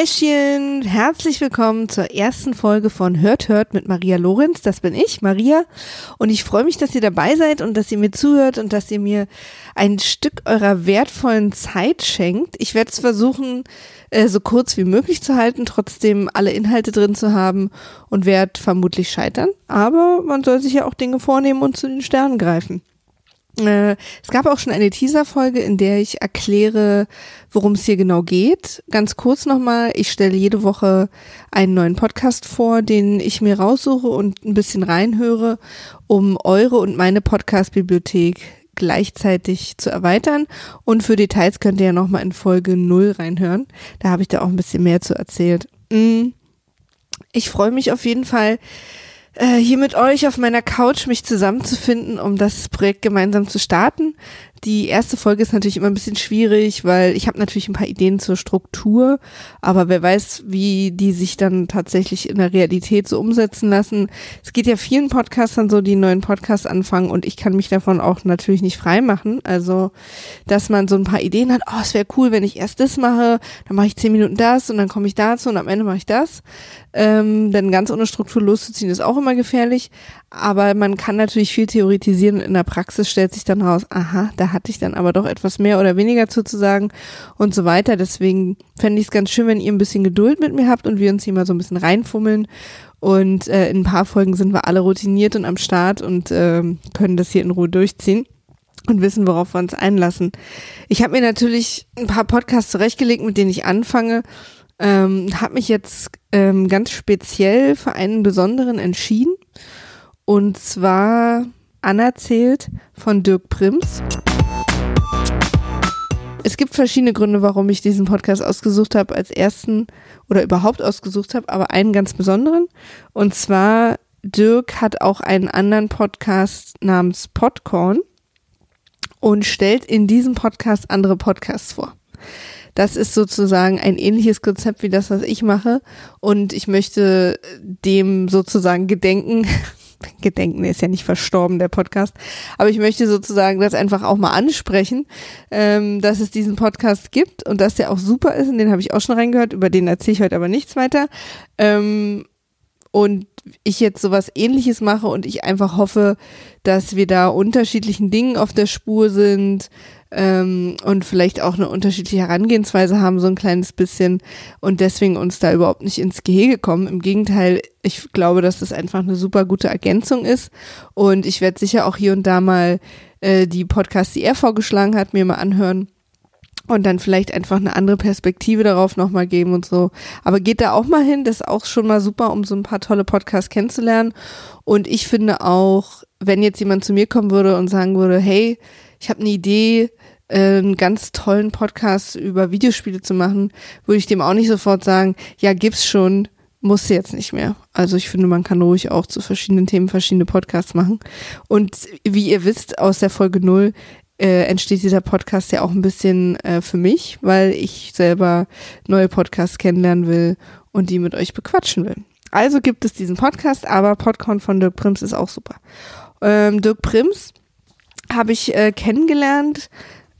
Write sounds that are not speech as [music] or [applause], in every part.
Täschchen, herzlich willkommen zur ersten Folge von Hört Hört mit Maria Lorenz. Das bin ich, Maria. Und ich freue mich, dass ihr dabei seid und dass ihr mir zuhört und dass ihr mir ein Stück eurer wertvollen Zeit schenkt. Ich werde es versuchen, äh, so kurz wie möglich zu halten, trotzdem alle Inhalte drin zu haben und werde vermutlich scheitern. Aber man soll sich ja auch Dinge vornehmen und zu den Sternen greifen. Äh, es gab auch schon eine Teaser-Folge, in der ich erkläre, worum es hier genau geht. Ganz kurz nochmal, ich stelle jede Woche einen neuen Podcast vor, den ich mir raussuche und ein bisschen reinhöre, um eure und meine Podcast-Bibliothek gleichzeitig zu erweitern. Und für Details könnt ihr ja nochmal in Folge 0 reinhören. Da habe ich da auch ein bisschen mehr zu erzählt. Mm. Ich freue mich auf jeden Fall, äh, hier mit euch auf meiner Couch mich zusammenzufinden, um das Projekt gemeinsam zu starten. Die erste Folge ist natürlich immer ein bisschen schwierig, weil ich habe natürlich ein paar Ideen zur Struktur, aber wer weiß, wie die sich dann tatsächlich in der Realität so umsetzen lassen. Es geht ja vielen Podcastern so, die einen neuen Podcast anfangen und ich kann mich davon auch natürlich nicht frei machen. Also, dass man so ein paar Ideen hat, oh, es wäre cool, wenn ich erst das mache, dann mache ich zehn Minuten das und dann komme ich dazu und am Ende mache ich das. Ähm, denn ganz ohne Struktur loszuziehen ist auch immer gefährlich. Aber man kann natürlich viel theoretisieren und in der Praxis stellt sich dann raus, aha, da hatte ich dann aber doch etwas mehr oder weniger zu, zu sagen und so weiter. Deswegen fände ich es ganz schön, wenn ihr ein bisschen Geduld mit mir habt und wir uns hier mal so ein bisschen reinfummeln. Und äh, in ein paar Folgen sind wir alle routiniert und am Start und äh, können das hier in Ruhe durchziehen und wissen, worauf wir uns einlassen. Ich habe mir natürlich ein paar Podcasts zurechtgelegt, mit denen ich anfange. Ähm, habe mich jetzt ähm, ganz speziell für einen besonderen entschieden. Und zwar anerzählt von Dirk Prims. Es gibt verschiedene Gründe, warum ich diesen Podcast ausgesucht habe als ersten oder überhaupt ausgesucht habe, aber einen ganz besonderen. Und zwar Dirk hat auch einen anderen Podcast namens Podcorn und stellt in diesem Podcast andere Podcasts vor. Das ist sozusagen ein ähnliches Konzept wie das, was ich mache. Und ich möchte dem sozusagen gedenken, [laughs] Gedenken ist ja nicht verstorben, der Podcast. Aber ich möchte sozusagen das einfach auch mal ansprechen, ähm, dass es diesen Podcast gibt und dass der auch super ist. Und den habe ich auch schon reingehört, über den erzähle ich heute aber nichts weiter. Ähm, und ich jetzt sowas ähnliches mache und ich einfach hoffe, dass wir da unterschiedlichen Dingen auf der Spur sind, ähm, und vielleicht auch eine unterschiedliche Herangehensweise haben, so ein kleines bisschen und deswegen uns da überhaupt nicht ins Gehege kommen. Im Gegenteil, ich glaube, dass das einfach eine super gute Ergänzung ist und ich werde sicher auch hier und da mal äh, die Podcasts, die er vorgeschlagen hat, mir mal anhören und dann vielleicht einfach eine andere Perspektive darauf nochmal geben und so. Aber geht da auch mal hin, das ist auch schon mal super, um so ein paar tolle Podcasts kennenzulernen. Und ich finde auch, wenn jetzt jemand zu mir kommen würde und sagen würde, hey, ich habe eine Idee, einen ganz tollen Podcast über Videospiele zu machen, würde ich dem auch nicht sofort sagen, ja, gibt's schon, muss jetzt nicht mehr. Also ich finde, man kann ruhig auch zu verschiedenen Themen verschiedene Podcasts machen. Und wie ihr wisst aus der Folge null äh, entsteht dieser Podcast ja auch ein bisschen äh, für mich, weil ich selber neue Podcasts kennenlernen will und die mit euch bequatschen will. Also gibt es diesen Podcast, aber Podcon von Dirk Prims ist auch super. Ähm, Dirk Prims habe ich äh, kennengelernt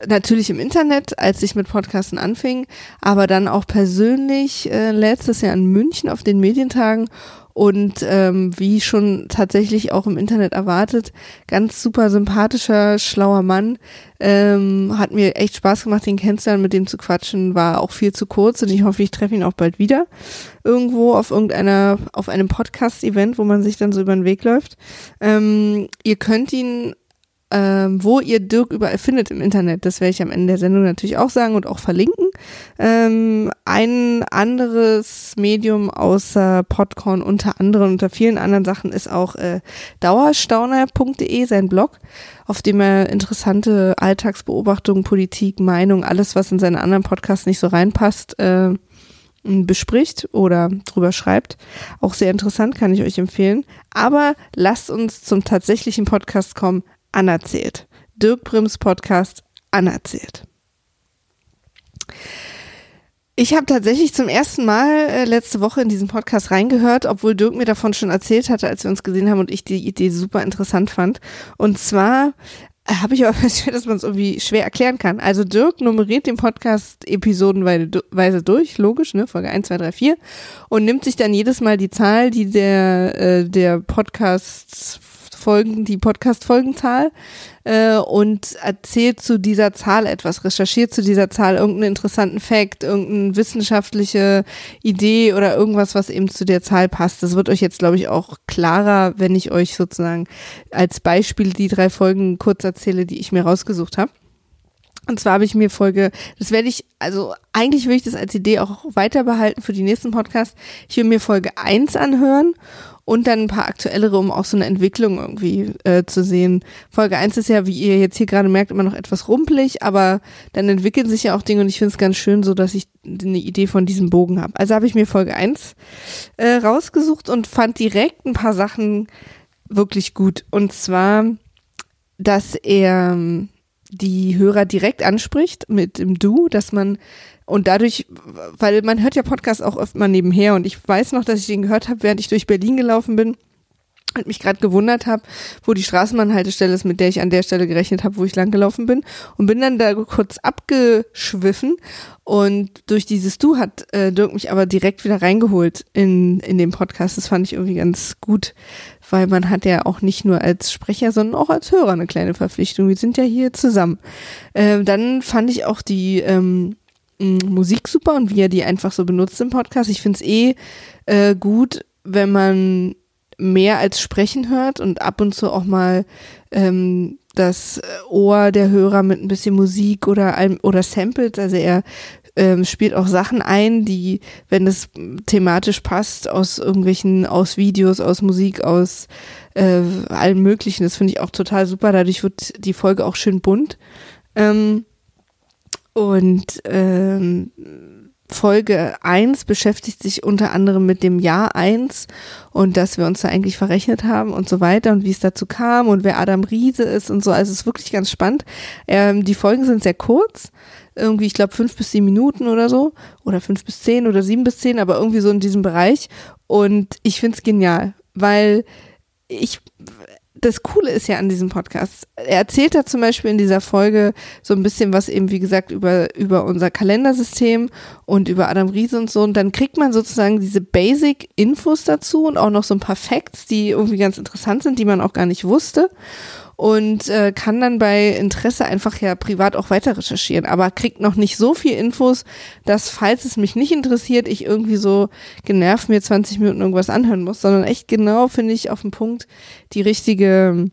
natürlich im Internet, als ich mit Podcasten anfing, aber dann auch persönlich äh, letztes Jahr in München auf den Medientagen und ähm, wie schon tatsächlich auch im Internet erwartet, ganz super sympathischer, schlauer Mann. Ähm, hat mir echt Spaß gemacht, den kennenzulernen, mit dem zu quatschen, war auch viel zu kurz und ich hoffe, ich treffe ihn auch bald wieder irgendwo auf irgendeiner, auf einem Podcast-Event, wo man sich dann so über den Weg läuft. Ähm, ihr könnt ihn ähm, wo ihr Dirk überall findet im Internet. Das werde ich am Ende der Sendung natürlich auch sagen und auch verlinken. Ähm, ein anderes Medium außer Podcorn unter anderem, unter vielen anderen Sachen ist auch äh, dauerstauner.de, sein Blog, auf dem er interessante Alltagsbeobachtungen, Politik, Meinung, alles, was in seine anderen Podcasts nicht so reinpasst, äh, bespricht oder drüber schreibt. Auch sehr interessant, kann ich euch empfehlen. Aber lasst uns zum tatsächlichen Podcast kommen. Anerzählt. Dirk Brims Podcast Anerzählt. Ich habe tatsächlich zum ersten Mal äh, letzte Woche in diesen Podcast reingehört, obwohl Dirk mir davon schon erzählt hatte, als wir uns gesehen haben und ich die Idee super interessant fand. Und zwar habe ich aber [laughs] festgestellt, dass man es irgendwie schwer erklären kann. Also Dirk nummeriert den Podcast episodenweise durch, logisch, ne, Folge 1, 2, 3, 4 und nimmt sich dann jedes Mal die Zahl, die der, äh, der Podcast Folgen, die Podcast-Folgenzahl äh, und erzählt zu dieser Zahl etwas, recherchiert zu dieser Zahl irgendeinen interessanten Fact, irgendeine wissenschaftliche Idee oder irgendwas, was eben zu der Zahl passt. Das wird euch jetzt, glaube ich, auch klarer, wenn ich euch sozusagen als Beispiel die drei Folgen kurz erzähle, die ich mir rausgesucht habe. Und zwar habe ich mir Folge, das werde ich, also eigentlich will ich das als Idee auch weiter behalten für die nächsten Podcasts. Ich will mir Folge 1 anhören und dann ein paar aktuellere, um auch so eine Entwicklung irgendwie äh, zu sehen. Folge 1 ist ja, wie ihr jetzt hier gerade merkt, immer noch etwas rumpelig, aber dann entwickeln sich ja auch Dinge und ich finde es ganz schön, so dass ich eine Idee von diesem Bogen habe. Also habe ich mir Folge 1 äh, rausgesucht und fand direkt ein paar Sachen wirklich gut. Und zwar, dass er die Hörer direkt anspricht mit dem Du, dass man und dadurch, weil man hört ja Podcasts auch oft mal nebenher und ich weiß noch, dass ich den gehört habe, während ich durch Berlin gelaufen bin und mich gerade gewundert habe, wo die Straßenbahnhaltestelle ist, mit der ich an der Stelle gerechnet habe, wo ich langgelaufen bin und bin dann da kurz abgeschwiffen und durch dieses Du hat äh, Dirk mich aber direkt wieder reingeholt in, in den Podcast. Das fand ich irgendwie ganz gut, weil man hat ja auch nicht nur als Sprecher, sondern auch als Hörer eine kleine Verpflichtung. Wir sind ja hier zusammen. Äh, dann fand ich auch die ähm, Musik super und wie er die einfach so benutzt im Podcast. Ich finde es eh äh, gut, wenn man mehr als Sprechen hört und ab und zu auch mal ähm, das Ohr der Hörer mit ein bisschen Musik oder oder Samples. Also er ähm, spielt auch Sachen ein, die, wenn es thematisch passt, aus irgendwelchen, aus Videos, aus Musik, aus äh, allem Möglichen. Das finde ich auch total super. Dadurch wird die Folge auch schön bunt. Ähm, und ähm, Folge 1 beschäftigt sich unter anderem mit dem Jahr 1 und dass wir uns da eigentlich verrechnet haben und so weiter und wie es dazu kam und wer Adam Riese ist und so. Also es ist wirklich ganz spannend. Ähm, die Folgen sind sehr kurz, irgendwie, ich glaube, fünf bis sieben Minuten oder so. Oder fünf bis zehn oder sieben bis zehn, aber irgendwie so in diesem Bereich. Und ich finde es genial, weil ich das Coole ist ja an diesem Podcast, er erzählt da zum Beispiel in dieser Folge so ein bisschen was eben, wie gesagt, über, über unser Kalendersystem und über Adam Riese und so. Und dann kriegt man sozusagen diese Basic-Infos dazu und auch noch so ein paar Facts, die irgendwie ganz interessant sind, die man auch gar nicht wusste und äh, kann dann bei Interesse einfach ja privat auch weiter recherchieren, aber kriegt noch nicht so viel Infos, dass falls es mich nicht interessiert, ich irgendwie so genervt mir 20 Minuten irgendwas anhören muss, sondern echt genau finde ich auf den Punkt die richtige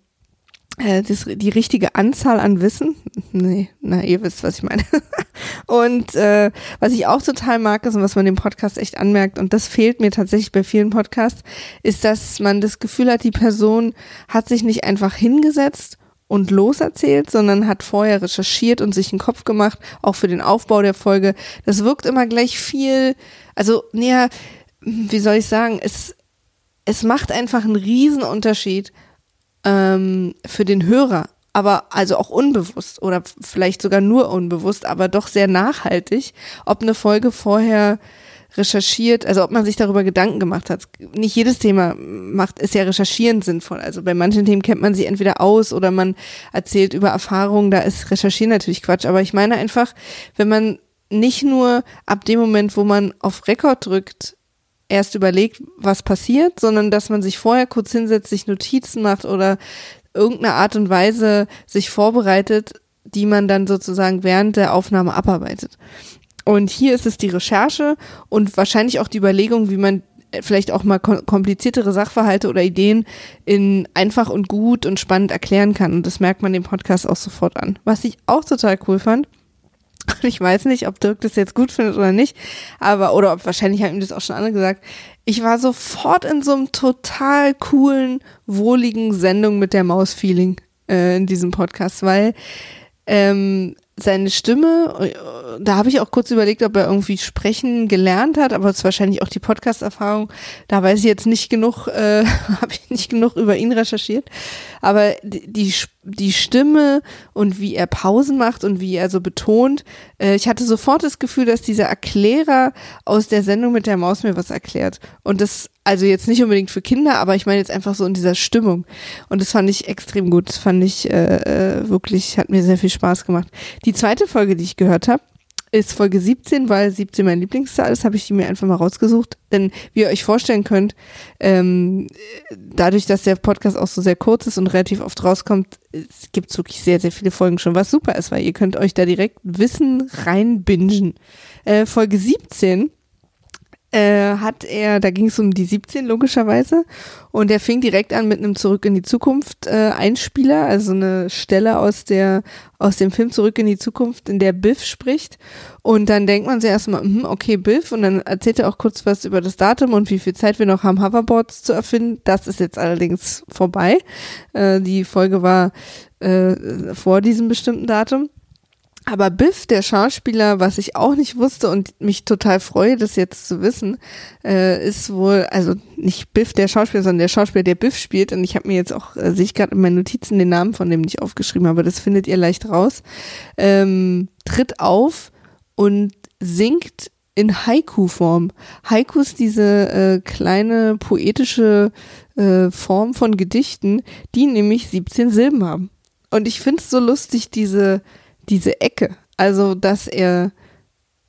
das, die richtige Anzahl an Wissen. Nee, na, ihr wisst, was ich meine. [laughs] und äh, was ich auch total mag, ist und was man dem Podcast echt anmerkt, und das fehlt mir tatsächlich bei vielen Podcasts, ist, dass man das Gefühl hat, die Person hat sich nicht einfach hingesetzt und loserzählt, sondern hat vorher recherchiert und sich einen Kopf gemacht, auch für den Aufbau der Folge. Das wirkt immer gleich viel, also näher, wie soll ich sagen, es, es macht einfach einen Riesenunterschied, ähm, für den Hörer, aber also auch unbewusst oder vielleicht sogar nur unbewusst, aber doch sehr nachhaltig, ob eine Folge vorher recherchiert, also ob man sich darüber Gedanken gemacht hat. Nicht jedes Thema macht, ist ja recherchieren sinnvoll. Also bei manchen Themen kennt man sie entweder aus oder man erzählt über Erfahrungen, da ist recherchieren natürlich Quatsch. Aber ich meine einfach, wenn man nicht nur ab dem Moment, wo man auf Rekord drückt, erst überlegt, was passiert, sondern dass man sich vorher kurz hinsetzt, sich Notizen macht oder irgendeine Art und Weise sich vorbereitet, die man dann sozusagen während der Aufnahme abarbeitet. Und hier ist es die Recherche und wahrscheinlich auch die Überlegung, wie man vielleicht auch mal kompliziertere Sachverhalte oder Ideen in einfach und gut und spannend erklären kann. Und das merkt man dem Podcast auch sofort an. Was ich auch total cool fand, [laughs] ich weiß nicht, ob Dirk das jetzt gut findet oder nicht, aber, oder ob wahrscheinlich haben ihm das auch schon andere gesagt. Ich war sofort in so einem total coolen, wohligen Sendung mit der Maus-Feeling äh, in diesem Podcast, weil ähm, seine Stimme, äh, da habe ich auch kurz überlegt, ob er irgendwie sprechen gelernt hat, aber es ist wahrscheinlich auch die Podcast-Erfahrung. Da weiß ich jetzt nicht genug, äh, [laughs] habe ich nicht genug über ihn recherchiert. Aber die, die, die Stimme und wie er Pausen macht und wie er so betont. Äh, ich hatte sofort das Gefühl, dass dieser Erklärer aus der Sendung mit der Maus mir was erklärt. Und das, also jetzt nicht unbedingt für Kinder, aber ich meine jetzt einfach so in dieser Stimmung. Und das fand ich extrem gut. Das fand ich äh, äh wirklich, hat mir sehr viel Spaß gemacht. Die zweite Folge, die ich gehört habe, ist Folge 17, weil 17 mein Lieblingszahl ist, habe ich die mir einfach mal rausgesucht. Denn wie ihr euch vorstellen könnt, ähm, dadurch, dass der Podcast auch so sehr kurz ist und relativ oft rauskommt, es gibt wirklich sehr, sehr viele Folgen schon, was super ist, weil ihr könnt euch da direkt Wissen reinbingen. Äh, Folge 17 äh, hat er, da ging es um die 17 logischerweise und er fing direkt an mit einem Zurück in die Zukunft äh, Einspieler, also eine Stelle aus der aus dem Film Zurück in die Zukunft, in der Biff spricht und dann denkt man sich erstmal, hm, okay Biff und dann erzählt er auch kurz was über das Datum und wie viel Zeit wir noch haben, Hoverboards zu erfinden. Das ist jetzt allerdings vorbei. Äh, die Folge war äh, vor diesem bestimmten Datum. Aber Biff, der Schauspieler, was ich auch nicht wusste und mich total freue, das jetzt zu wissen, äh, ist wohl, also nicht Biff, der Schauspieler, sondern der Schauspieler, der Biff spielt. Und ich habe mir jetzt auch, äh, sehe ich gerade in meinen Notizen den Namen von dem nicht aufgeschrieben, aber das findet ihr leicht raus. Ähm, tritt auf und singt in Haiku-Form. Haiku ist diese äh, kleine poetische äh, Form von Gedichten, die nämlich 17 Silben haben. Und ich finde es so lustig, diese diese Ecke. Also, dass er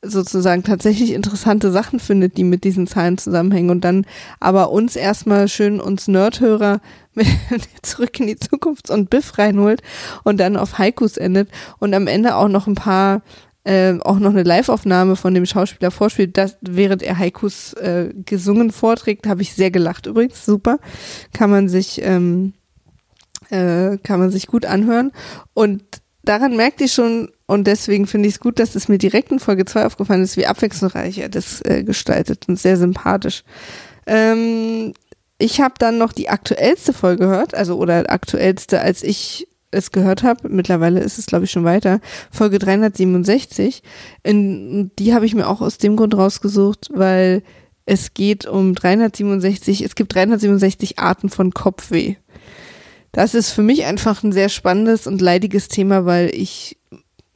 sozusagen tatsächlich interessante Sachen findet, die mit diesen Zahlen zusammenhängen und dann aber uns erstmal schön uns Nerdhörer [laughs] zurück in die Zukunft und Biff reinholt und dann auf Haikus endet und am Ende auch noch ein paar äh, auch noch eine Live-Aufnahme von dem Schauspieler vorspielt, das, während er Haikus äh, gesungen vorträgt, habe ich sehr gelacht übrigens, super, kann man sich ähm, äh, kann man sich gut anhören. Und daran merkt ihr schon, und deswegen finde ich es gut, dass es mir direkt in Folge 2 aufgefallen ist, wie abwechslungsreich er das äh, gestaltet und sehr sympathisch. Ähm, ich habe dann noch die aktuellste Folge gehört, also oder aktuellste, als ich es gehört habe. Mittlerweile ist es, glaube ich, schon weiter. Folge 367. In, die habe ich mir auch aus dem Grund rausgesucht, weil es geht um 367, es gibt 367 Arten von Kopfweh das ist für mich einfach ein sehr spannendes und leidiges Thema, weil ich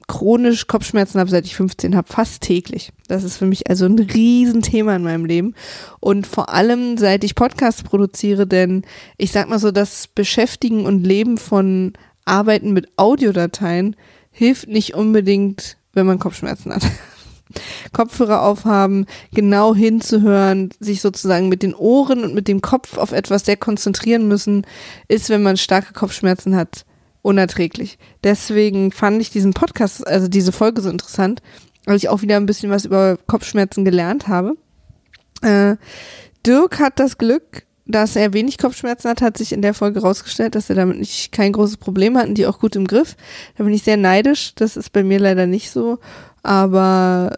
chronisch Kopfschmerzen habe, seit ich 15 habe, fast täglich. Das ist für mich also ein Riesenthema in meinem Leben. Und vor allem, seit ich Podcasts produziere, denn ich sag mal so, das Beschäftigen und Leben von Arbeiten mit Audiodateien hilft nicht unbedingt, wenn man Kopfschmerzen hat. Kopfhörer aufhaben, genau hinzuhören, sich sozusagen mit den Ohren und mit dem Kopf auf etwas sehr konzentrieren müssen, ist, wenn man starke Kopfschmerzen hat, unerträglich. Deswegen fand ich diesen Podcast, also diese Folge so interessant, weil ich auch wieder ein bisschen was über Kopfschmerzen gelernt habe. Äh, Dirk hat das Glück, dass er wenig Kopfschmerzen hat, hat sich in der Folge rausgestellt, dass er damit nicht kein großes Problem hat und die auch gut im Griff. Da bin ich sehr neidisch. Das ist bei mir leider nicht so. Aber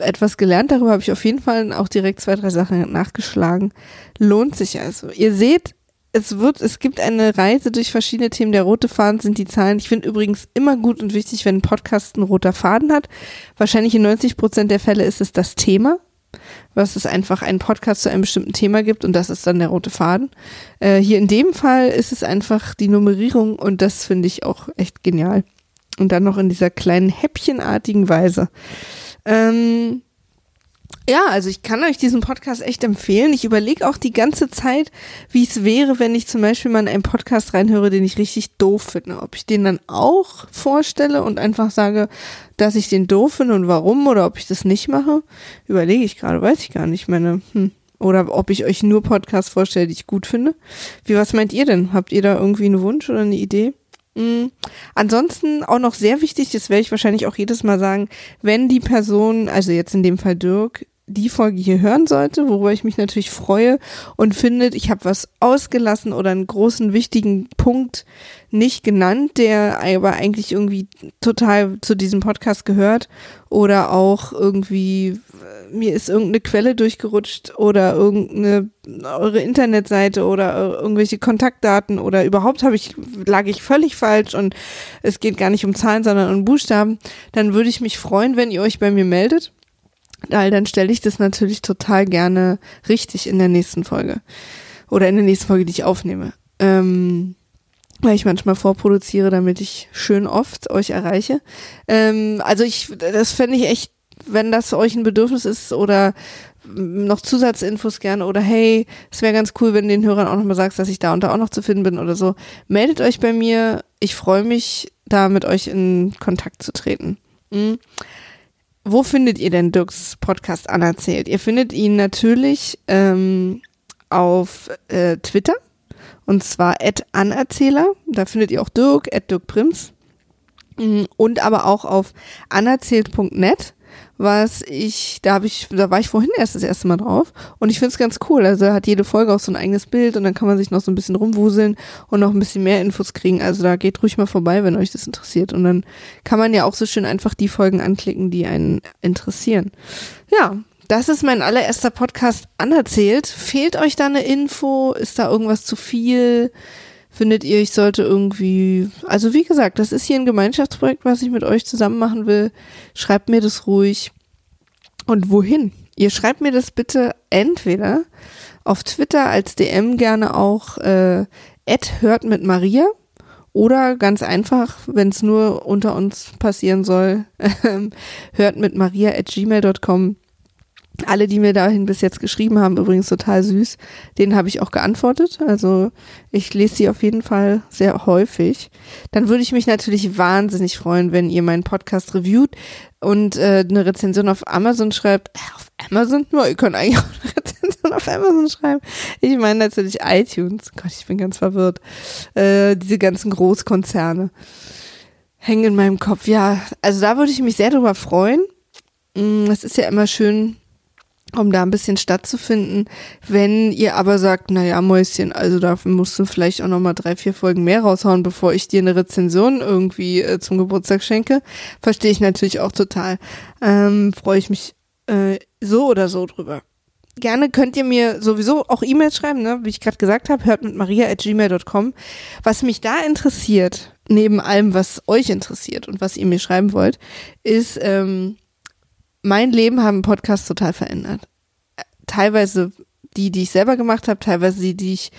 etwas gelernt darüber habe ich auf jeden Fall auch direkt zwei, drei Sachen nachgeschlagen. Lohnt sich also. Ihr seht, es wird, es gibt eine Reise durch verschiedene Themen. Der rote Faden sind die Zahlen. Ich finde übrigens immer gut und wichtig, wenn ein Podcast ein roter Faden hat. Wahrscheinlich in 90 Prozent der Fälle ist es das Thema, was es einfach einen Podcast zu einem bestimmten Thema gibt und das ist dann der rote Faden. Äh, hier in dem Fall ist es einfach die Nummerierung und das finde ich auch echt genial. Und dann noch in dieser kleinen häppchenartigen Weise. Ähm, ja, also ich kann euch diesen Podcast echt empfehlen. Ich überlege auch die ganze Zeit, wie es wäre, wenn ich zum Beispiel mal in einen Podcast reinhöre, den ich richtig doof finde. Ob ich den dann auch vorstelle und einfach sage, dass ich den doof finde und warum oder ob ich das nicht mache, überlege ich gerade, weiß ich gar nicht. Meine, hm. Oder ob ich euch nur Podcasts vorstelle, die ich gut finde. Wie, was meint ihr denn? Habt ihr da irgendwie einen Wunsch oder eine Idee? Mhm. Ansonsten auch noch sehr wichtig, das werde ich wahrscheinlich auch jedes Mal sagen, wenn die Person, also jetzt in dem Fall Dirk, die Folge hier hören sollte, worüber ich mich natürlich freue und findet, ich habe was ausgelassen oder einen großen wichtigen Punkt nicht genannt, der aber eigentlich irgendwie total zu diesem Podcast gehört oder auch irgendwie mir ist irgendeine Quelle durchgerutscht oder irgendeine eure Internetseite oder irgendwelche Kontaktdaten oder überhaupt habe ich lag ich völlig falsch und es geht gar nicht um Zahlen, sondern um Buchstaben, dann würde ich mich freuen, wenn ihr euch bei mir meldet weil dann stelle ich das natürlich total gerne richtig in der nächsten Folge. Oder in der nächsten Folge, die ich aufnehme. Ähm, weil ich manchmal vorproduziere, damit ich schön oft euch erreiche. Ähm, also ich, das fände ich echt, wenn das euch ein Bedürfnis ist oder noch Zusatzinfos gerne oder hey, es wäre ganz cool, wenn du den Hörern auch nochmal sagst, dass ich da und da auch noch zu finden bin oder so. Meldet euch bei mir. Ich freue mich, da mit euch in Kontakt zu treten. Mhm. Wo findet ihr denn Dirks Podcast anerzählt? Ihr findet ihn natürlich ähm, auf äh, Twitter und zwar anerzähler. Da findet ihr auch Dirk, Dirk Prims. Mhm. Und aber auch auf anerzählt.net was ich, da habe ich, da war ich vorhin erst das erste Mal drauf und ich finde es ganz cool. Also hat jede Folge auch so ein eigenes Bild und dann kann man sich noch so ein bisschen rumwuseln und noch ein bisschen mehr Infos kriegen. Also da geht ruhig mal vorbei, wenn euch das interessiert. Und dann kann man ja auch so schön einfach die Folgen anklicken, die einen interessieren. Ja, das ist mein allererster Podcast anerzählt. Fehlt euch da eine Info? Ist da irgendwas zu viel? Findet ihr, ich sollte irgendwie, also wie gesagt, das ist hier ein Gemeinschaftsprojekt, was ich mit euch zusammen machen will. Schreibt mir das ruhig. Und wohin? Ihr schreibt mir das bitte entweder auf Twitter als DM gerne auch äh, hört mit Maria oder ganz einfach, wenn es nur unter uns passieren soll, [laughs] hört mit Maria at gmail.com. Alle, die mir dahin bis jetzt geschrieben haben, übrigens total süß, denen habe ich auch geantwortet. Also ich lese sie auf jeden Fall sehr häufig. Dann würde ich mich natürlich wahnsinnig freuen, wenn ihr meinen Podcast reviewt und äh, eine Rezension auf Amazon schreibt. Äh, auf Amazon? Nur, ihr könnt eigentlich [laughs] auch eine Rezension auf Amazon schreiben. Ich meine natürlich iTunes. Gott, ich bin ganz verwirrt. Äh, diese ganzen Großkonzerne hängen in meinem Kopf. Ja, also da würde ich mich sehr drüber freuen. Mm, es ist ja immer schön, um da ein bisschen stattzufinden. Wenn ihr aber sagt, naja, Mäuschen, also dafür musst du vielleicht auch nochmal drei, vier Folgen mehr raushauen, bevor ich dir eine Rezension irgendwie äh, zum Geburtstag schenke, verstehe ich natürlich auch total. Ähm, Freue ich mich äh, so oder so drüber. Gerne könnt ihr mir sowieso auch E-Mails schreiben, ne? wie ich gerade gesagt habe, hört mit maria at gmail.com. Was mich da interessiert, neben allem, was euch interessiert und was ihr mir schreiben wollt, ist, ähm, mein Leben haben Podcasts total verändert. Teilweise die, die ich selber gemacht habe, teilweise die, die ich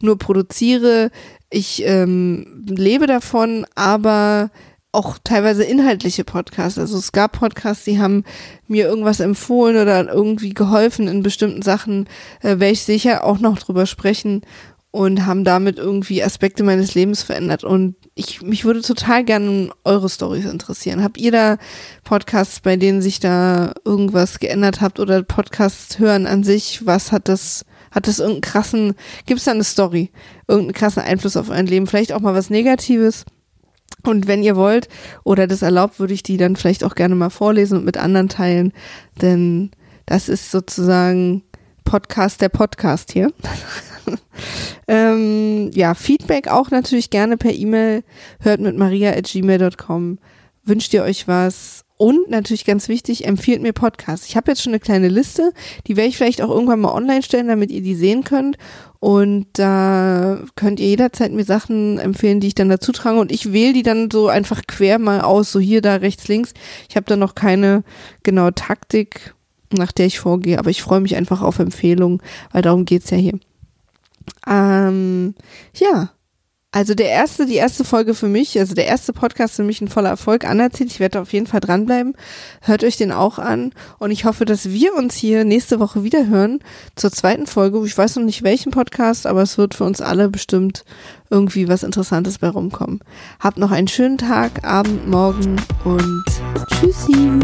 nur produziere. Ich ähm, lebe davon, aber auch teilweise inhaltliche Podcasts. Also es gab Podcasts, die haben mir irgendwas empfohlen oder irgendwie geholfen in bestimmten Sachen, äh, werde ich sicher auch noch drüber sprechen und haben damit irgendwie Aspekte meines Lebens verändert. Und ich, mich würde total gerne eure Stories interessieren. Habt ihr da Podcasts, bei denen sich da irgendwas geändert habt oder Podcasts hören an sich? Was hat das, hat das irgendeinen krassen, gibt es da eine Story? Irgendeinen krassen Einfluss auf euer Leben? Vielleicht auch mal was Negatives? Und wenn ihr wollt oder das erlaubt, würde ich die dann vielleicht auch gerne mal vorlesen und mit anderen teilen, denn das ist sozusagen Podcast der Podcast hier. [laughs] [laughs] ähm, ja, Feedback auch natürlich gerne per E-Mail. Hört mit maria at gmail.com. Wünscht ihr euch was? Und natürlich ganz wichtig, empfiehlt mir Podcasts. Ich habe jetzt schon eine kleine Liste, die werde ich vielleicht auch irgendwann mal online stellen, damit ihr die sehen könnt. Und da könnt ihr jederzeit mir Sachen empfehlen, die ich dann dazu trage. Und ich wähle die dann so einfach quer mal aus, so hier, da, rechts, links. Ich habe da noch keine genaue Taktik, nach der ich vorgehe, aber ich freue mich einfach auf Empfehlungen, weil darum geht's ja hier. Ähm, ja. Also der erste, die erste Folge für mich, also der erste Podcast für mich ein voller Erfolg anerzählt. Ich werde auf jeden Fall dranbleiben. Hört euch den auch an. Und ich hoffe, dass wir uns hier nächste Woche wieder hören zur zweiten Folge. Ich weiß noch nicht welchen Podcast, aber es wird für uns alle bestimmt irgendwie was Interessantes bei rumkommen. Habt noch einen schönen Tag, Abend, Morgen und tschüssi.